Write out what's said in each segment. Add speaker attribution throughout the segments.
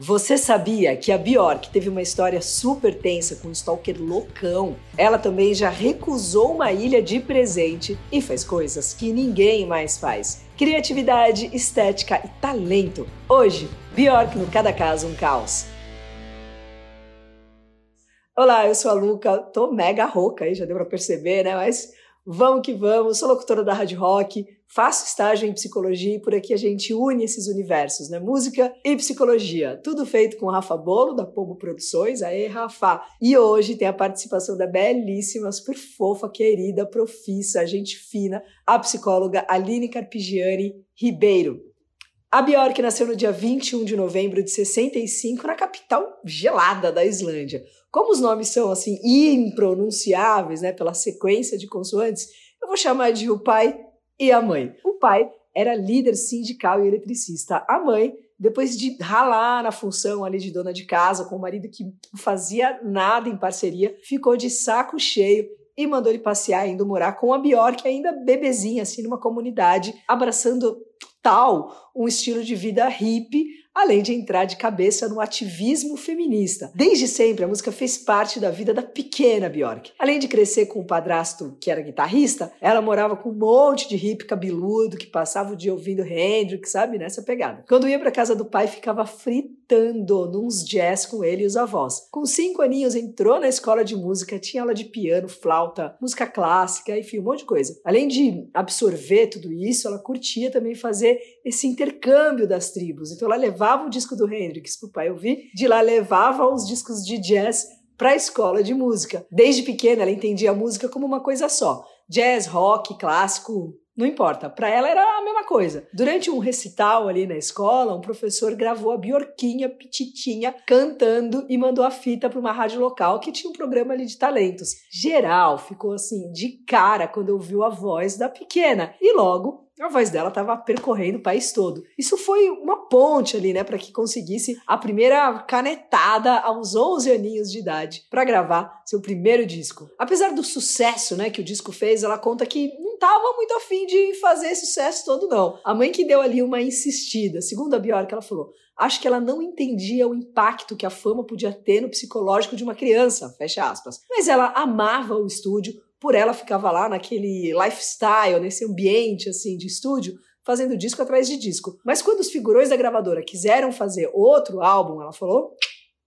Speaker 1: Você sabia que a Bjork teve uma história super tensa com um stalker loucão? Ela também já recusou uma ilha de presente e faz coisas que ninguém mais faz. Criatividade, estética e talento. Hoje, Bjork no Cada Caso um Caos. Olá, eu sou a Luca, tô mega rouca aí, já deu pra perceber, né? Mas vamos que vamos, sou locutora da Rádio Rock, faço estágio em psicologia e por aqui a gente une esses universos, né? Música e psicologia. Tudo feito com Rafa Bolo, da Pombo Produções. Aê, Rafa! E hoje tem a participação da belíssima, super fofa, querida, profissa, gente fina, a psicóloga Aline Carpigiani Ribeiro. A Bjork nasceu no dia 21 de novembro de 65 na capital gelada da Islândia. Como os nomes são assim impronunciáveis, né, pela sequência de consoantes, eu vou chamar de o pai e a mãe. O pai era líder sindical e eletricista. A mãe, depois de ralar na função ali de dona de casa com o marido que fazia nada em parceria, ficou de saco cheio e mandou ele passear indo morar com a Bjork ainda bebezinha assim numa comunidade, abraçando tal um estilo de vida hippie além de entrar de cabeça no ativismo feminista. Desde sempre, a música fez parte da vida da pequena Bjork. Além de crescer com o padrasto que era guitarrista, ela morava com um monte de hippie cabeludo que passava o dia ouvindo Hendrix, sabe, nessa pegada. Quando ia para casa do pai, ficava fritando nos jazz com ele e os avós. Com cinco aninhos, entrou na escola de música, tinha aula de piano, flauta, música clássica, enfim, um monte de coisa. Além de absorver tudo isso, ela curtia também fazer esse intercâmbio das tribos. Então ela levava levava o disco do Hendrix pro pai ouvir, de lá levava os discos de jazz para a escola de música. Desde pequena ela entendia a música como uma coisa só. Jazz, rock, clássico, não importa. Para ela era a mesma coisa. Durante um recital ali na escola, um professor gravou a Biorquinha Pititinha cantando e mandou a fita para uma rádio local que tinha um programa ali de talentos. Geral ficou assim de cara quando ouviu a voz da pequena e logo a voz dela estava percorrendo o país todo. Isso foi uma ponte ali, né, para que conseguisse a primeira canetada aos 11 aninhos de idade para gravar seu primeiro disco. Apesar do sucesso, né, que o disco fez, ela conta que não estava muito afim de fazer esse sucesso todo não. A mãe que deu ali uma insistida. Segundo a Bjork, ela falou: "Acho que ela não entendia o impacto que a fama podia ter no psicológico de uma criança", fecha aspas. Mas ela amava o estúdio, por ela ficava lá naquele lifestyle, nesse ambiente assim de estúdio, fazendo disco atrás de disco. Mas quando os figurões da gravadora quiseram fazer outro álbum, ela falou: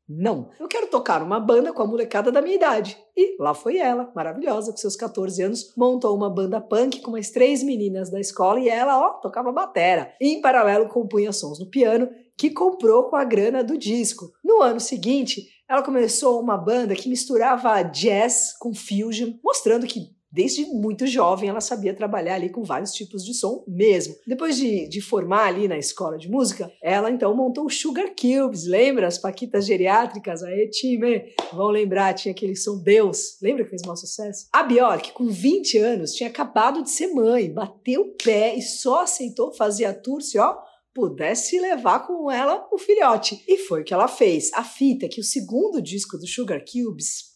Speaker 1: não, eu quero tocar uma banda com a molecada da minha idade. E lá foi ela, maravilhosa, com seus 14 anos, montou uma banda punk com mais três meninas da escola e ela, ó, tocava batera. E em paralelo compunha sons no piano que comprou com a grana do disco. No ano seguinte, ela começou uma banda que misturava jazz com fusion, mostrando que desde muito jovem ela sabia trabalhar ali com vários tipos de som mesmo. Depois de, de formar ali na escola de música, ela então montou o Sugar Cubes, lembra as paquitas geriátricas? Aí, time, vão lembrar, tinha aquele som Deus, lembra que fez maior sucesso? A Bjork, com 20 anos, tinha acabado de ser mãe, bateu o pé e só aceitou fazer a tour se, ó, pudesse levar com ela o filhote. E foi o que ela fez. A fita, que o segundo disco do Sugar Cubes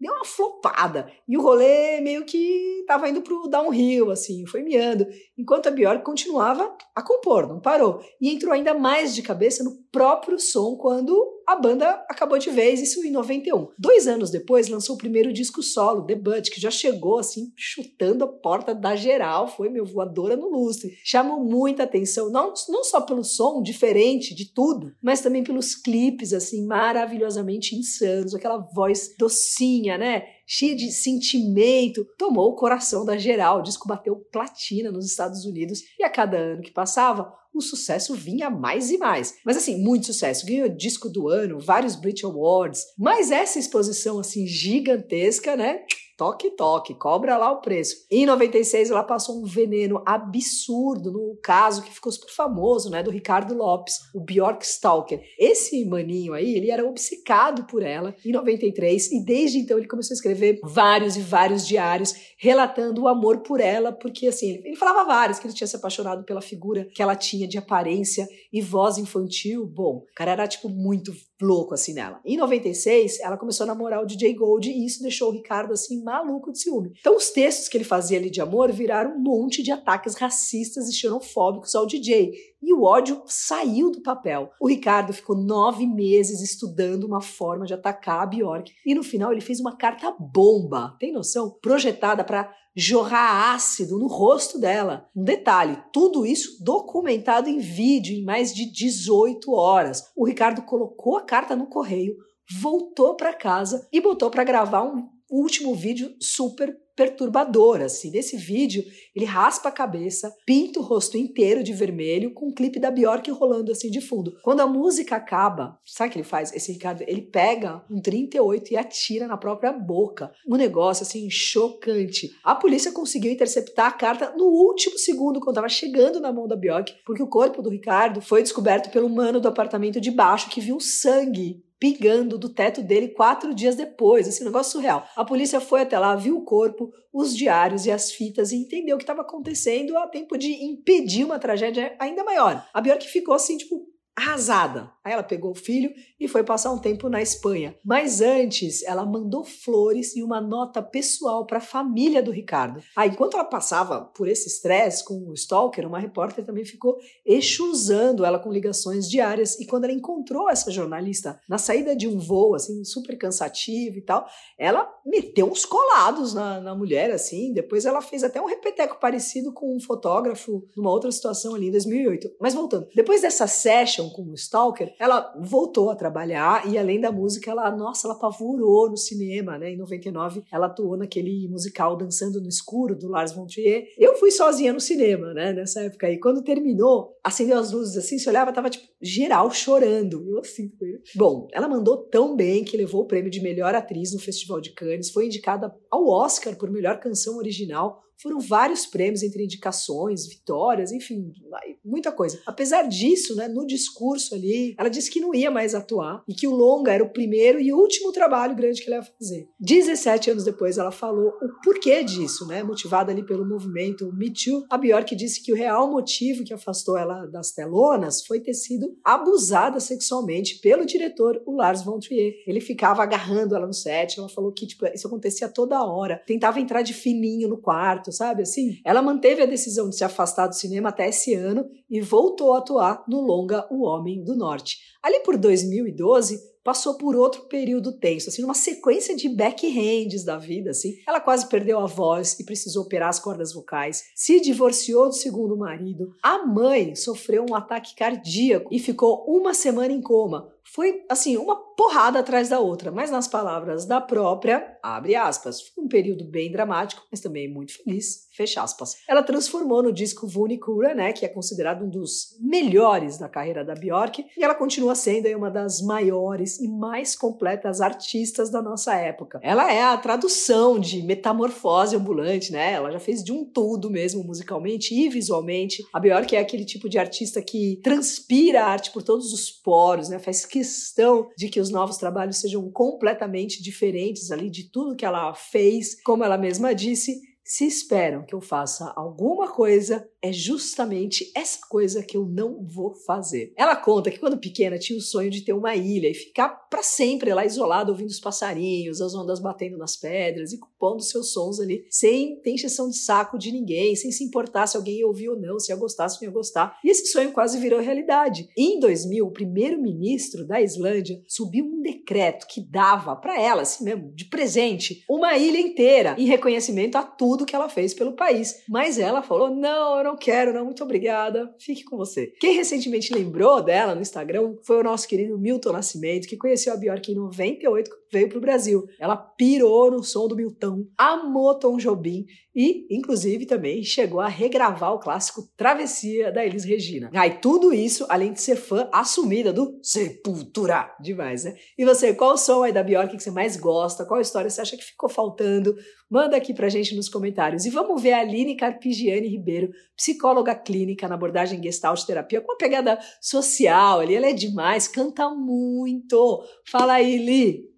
Speaker 1: deu uma flopada. E o rolê meio que tava indo pro downhill, assim, foi miando. Enquanto a Bjork continuava a compor, não parou. E entrou ainda mais de cabeça no próprio som quando a banda acabou de vez, isso em 91. Dois anos depois, lançou o primeiro disco solo, The Butt, que já chegou assim, chutando a porta da geral, foi meu voadora no lustre. Chamou muita atenção, não, não só pelo som diferente de tudo, mas também pelos clipes, assim, maravilhosamente insanos, aquela voz docinha, né? Cheia de sentimento, tomou o coração da geral. O disco bateu platina nos Estados Unidos e a cada ano que passava, o sucesso vinha mais e mais. Mas assim, muito sucesso. Ganhou disco do ano, vários Brit Awards. Mas essa exposição assim gigantesca, né? Toque, toque, cobra lá o preço. Em 96 ela passou um veneno absurdo no caso que ficou super famoso, né, do Ricardo Lopes, o Bjork Stalker. Esse maninho aí, ele era obcecado por ela em 93 e desde então ele começou a escrever vários e vários diários relatando o amor por ela, porque assim, ele falava vários que ele tinha se apaixonado pela figura que ela tinha de aparência e voz infantil. Bom, o cara era tipo muito louco assim nela. Em 96, ela começou a namorar o DJ Gold e isso deixou o Ricardo assim maluco de ciúme. Então os textos que ele fazia ali de amor viraram um monte de ataques racistas e xenofóbicos ao DJ. E o ódio saiu do papel. O Ricardo ficou nove meses estudando uma forma de atacar a Bjork. E no final ele fez uma carta bomba, tem noção? Projetada para jorrar ácido no rosto dela. Um detalhe, tudo isso documentado em vídeo em mais de 18 horas. O Ricardo colocou a carta no correio, voltou para casa e botou para gravar um último vídeo super perturbador, assim. Nesse vídeo, ele raspa a cabeça, pinta o rosto inteiro de vermelho, com um clipe da Bjork rolando assim de fundo. Quando a música acaba, sabe o que ele faz? Esse Ricardo, ele pega um 38 e atira na própria boca. Um negócio, assim, chocante. A polícia conseguiu interceptar a carta no último segundo, quando estava chegando na mão da Bjork, porque o corpo do Ricardo foi descoberto pelo mano do apartamento de baixo, que viu sangue pingando do teto dele quatro dias depois. Esse negócio surreal. A polícia foi até lá, viu o corpo, os diários e as fitas e entendeu o que estava acontecendo a tempo de impedir uma tragédia ainda maior. A Bjork ficou assim, tipo, arrasada. Aí ela pegou o filho e foi passar um tempo na Espanha. Mas antes, ela mandou flores e uma nota pessoal para a família do Ricardo. Aí, enquanto ela passava por esse estresse com o stalker, uma repórter também ficou exusando ela com ligações diárias. E quando ela encontrou essa jornalista na saída de um voo, assim, super cansativo e tal, ela meteu uns colados na, na mulher, assim. Depois ela fez até um repeteco parecido com um fotógrafo numa outra situação ali em 2008. Mas voltando, depois dessa session com o Stalker, ela voltou a trabalhar e além da música, ela, nossa, ela apavorou no cinema, né? Em 99, ela atuou naquele musical Dançando no Escuro, do Lars von Trier. Eu fui sozinha no cinema, né? Nessa época aí. Quando terminou, acendeu as luzes assim, se olhava, tava tipo geral chorando. Eu assim, Bom, ela mandou tão bem que levou o prêmio de melhor atriz no Festival de Cannes, foi indicada ao Oscar por melhor canção original foram vários prêmios entre indicações, vitórias, enfim, muita coisa. Apesar disso, né, no discurso ali, ela disse que não ia mais atuar e que o longa era o primeiro e último trabalho grande que ela ia fazer. 17 anos depois, ela falou o porquê disso, né, motivada ali pelo movimento Me Too. A Bjork disse que o real motivo que afastou ela das telonas foi ter sido abusada sexualmente pelo diretor, o Lars von Trier. Ele ficava agarrando ela no set, ela falou que tipo, isso acontecia toda hora, tentava entrar de fininho no quarto, sabe? Assim, ela manteve a decisão de se afastar do cinema até esse ano e voltou a atuar no longa O Homem do Norte. Ali por 2012, passou por outro período tenso, assim, numa sequência de backhands da vida, assim. Ela quase perdeu a voz e precisou operar as cordas vocais, se divorciou do segundo marido. A mãe sofreu um ataque cardíaco e ficou uma semana em coma. Foi, assim, uma porrada atrás da outra, mas nas palavras da própria, abre aspas, foi um período bem dramático, mas também muito feliz, fecha aspas. Ela transformou no disco Vunicura, né, que é considerado um dos melhores da carreira da Bjork, e ela continua sendo aí, uma das maiores e mais completas artistas da nossa época. Ela é a tradução de metamorfose ambulante, né? Ela já fez de um tudo mesmo musicalmente e visualmente. A Bjork é aquele tipo de artista que transpira a arte por todos os poros, né? Faz questão de que os novos trabalhos sejam completamente diferentes ali de tudo que ela fez, como ela mesma disse, se esperam que eu faça alguma coisa, é justamente essa coisa que eu não vou fazer. Ela conta que quando pequena tinha o sonho de ter uma ilha e ficar para sempre lá isolada ouvindo os passarinhos, as ondas batendo nas pedras e compondo seus sons ali, sem ter encheção de saco de ninguém, sem se importar se alguém ia ouvir ou não, se ia gostar, se não ia gostar. E esse sonho quase virou realidade. Em 2000, o primeiro-ministro da Islândia subiu um decreto que dava para ela, assim mesmo, de presente, uma ilha inteira em reconhecimento a tudo tudo que ela fez pelo país. Mas ela falou: não, eu não quero, não, muito obrigada, fique com você. Quem recentemente lembrou dela no Instagram foi o nosso querido Milton Nascimento, que conheceu a Bjork em 98 veio para o Brasil. Ela pirou no som do Milton, amou Tom Jobim e, inclusive, também chegou a regravar o clássico Travessia da Elis Regina. Ah, e tudo isso, além de ser fã assumida do Sepultura. Demais, né? E você, qual o som aí da Bjork que você mais gosta? Qual história você acha que ficou faltando? Manda aqui pra gente nos comentários. E vamos ver a Aline Carpigiani Ribeiro, psicóloga clínica na abordagem Gestalt Terapia, com uma pegada social ali. Ela é demais, canta muito. Fala aí, Li.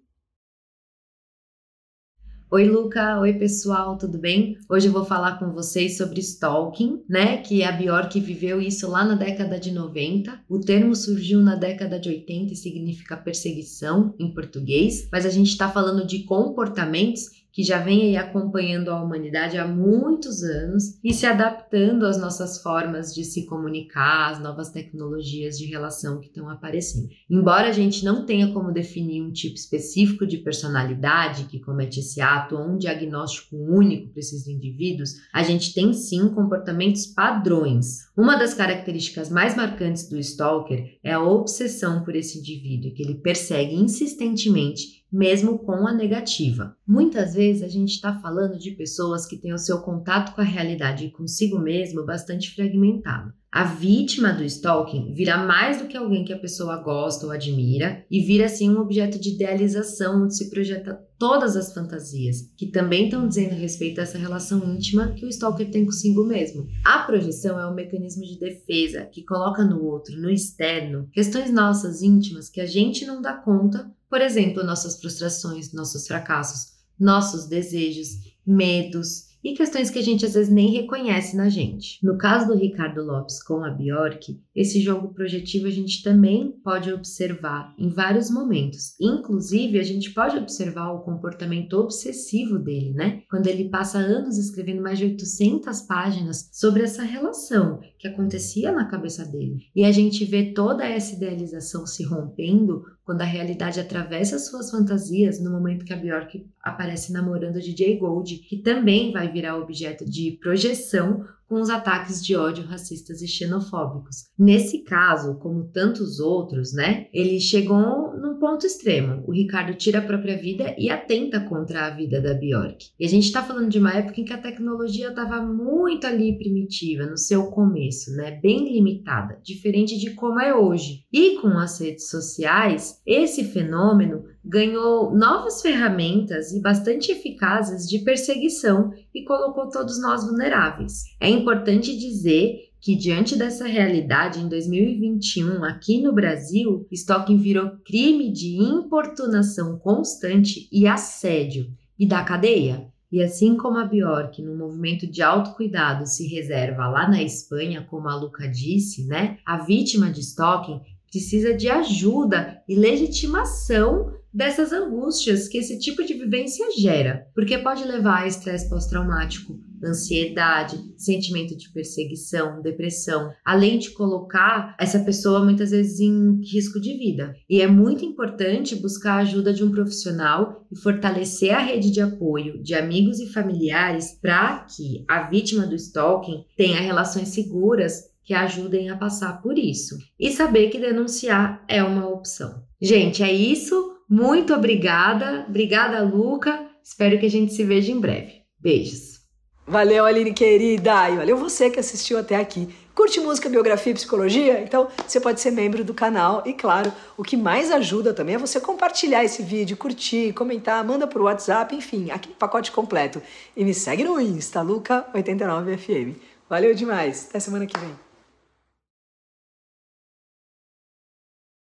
Speaker 2: Oi, Luca. Oi, pessoal, tudo bem? Hoje eu vou falar com vocês sobre stalking, né? Que a Bjork viveu isso lá na década de 90. O termo surgiu na década de 80 e significa perseguição em português, mas a gente está falando de comportamentos que já vem aí acompanhando a humanidade há muitos anos e se adaptando às nossas formas de se comunicar, às novas tecnologias de relação que estão aparecendo. Embora a gente não tenha como definir um tipo específico de personalidade que comete esse ato ou um diagnóstico único para esses indivíduos, a gente tem sim comportamentos padrões. Uma das características mais marcantes do stalker é a obsessão por esse indivíduo, que ele persegue insistentemente mesmo com a negativa. Muitas vezes a gente está falando de pessoas que têm o seu contato com a realidade e consigo mesmo bastante fragmentado. A vítima do stalking vira mais do que alguém que a pessoa gosta ou admira e vira assim um objeto de idealização onde se projeta todas as fantasias, que também estão dizendo respeito a essa relação íntima que o stalker tem consigo mesmo. A projeção é um mecanismo de defesa que coloca no outro, no externo, questões nossas íntimas que a gente não dá conta por exemplo, nossas frustrações, nossos fracassos, nossos desejos, medos e questões que a gente às vezes nem reconhece na gente. No caso do Ricardo Lopes com a Bjork, esse jogo projetivo a gente também pode observar em vários momentos. Inclusive, a gente pode observar o comportamento obsessivo dele, né? Quando ele passa anos escrevendo mais de 800 páginas sobre essa relação que acontecia na cabeça dele. E a gente vê toda essa idealização se rompendo quando a realidade atravessa suas fantasias no momento que a Bjork aparece namorando o DJ Gold, que também vai virar objeto de projeção com os ataques de ódio racistas e xenofóbicos. Nesse caso, como tantos outros, né, ele chegou num ponto extremo. O Ricardo tira a própria vida e atenta contra a vida da Bjork. E a gente está falando de uma época em que a tecnologia estava muito ali primitiva, no seu começo, né, bem limitada, diferente de como é hoje. E com as redes sociais, esse fenômeno ganhou novas ferramentas e bastante eficazes de perseguição e colocou todos nós vulneráveis. É importante dizer que diante dessa realidade em 2021 aqui no Brasil, stalking virou crime de importunação constante e assédio e da cadeia. E assim como a Bjork, no movimento de autocuidado, se reserva lá na Espanha, como a Luca disse, né? A vítima de stalking precisa de ajuda e legitimação dessas angústias que esse tipo de vivência gera, porque pode levar a estresse pós-traumático, ansiedade, sentimento de perseguição, depressão, além de colocar essa pessoa muitas vezes em risco de vida. E é muito importante buscar a ajuda de um profissional e fortalecer a rede de apoio de amigos e familiares para que a vítima do stalking tenha relações seguras que ajudem a passar por isso. E saber que denunciar é uma opção. Gente, é isso. Muito obrigada. Obrigada, Luca. Espero que a gente se veja em breve. Beijos.
Speaker 1: Valeu, Aline querida. E valeu você que assistiu até aqui. Curte música, biografia e psicologia? Então você pode ser membro do canal. E claro, o que mais ajuda também é você compartilhar esse vídeo, curtir, comentar, manda pro WhatsApp, enfim, aquele pacote completo. E me segue no Insta, Luca89FM. Valeu demais. Até semana que vem.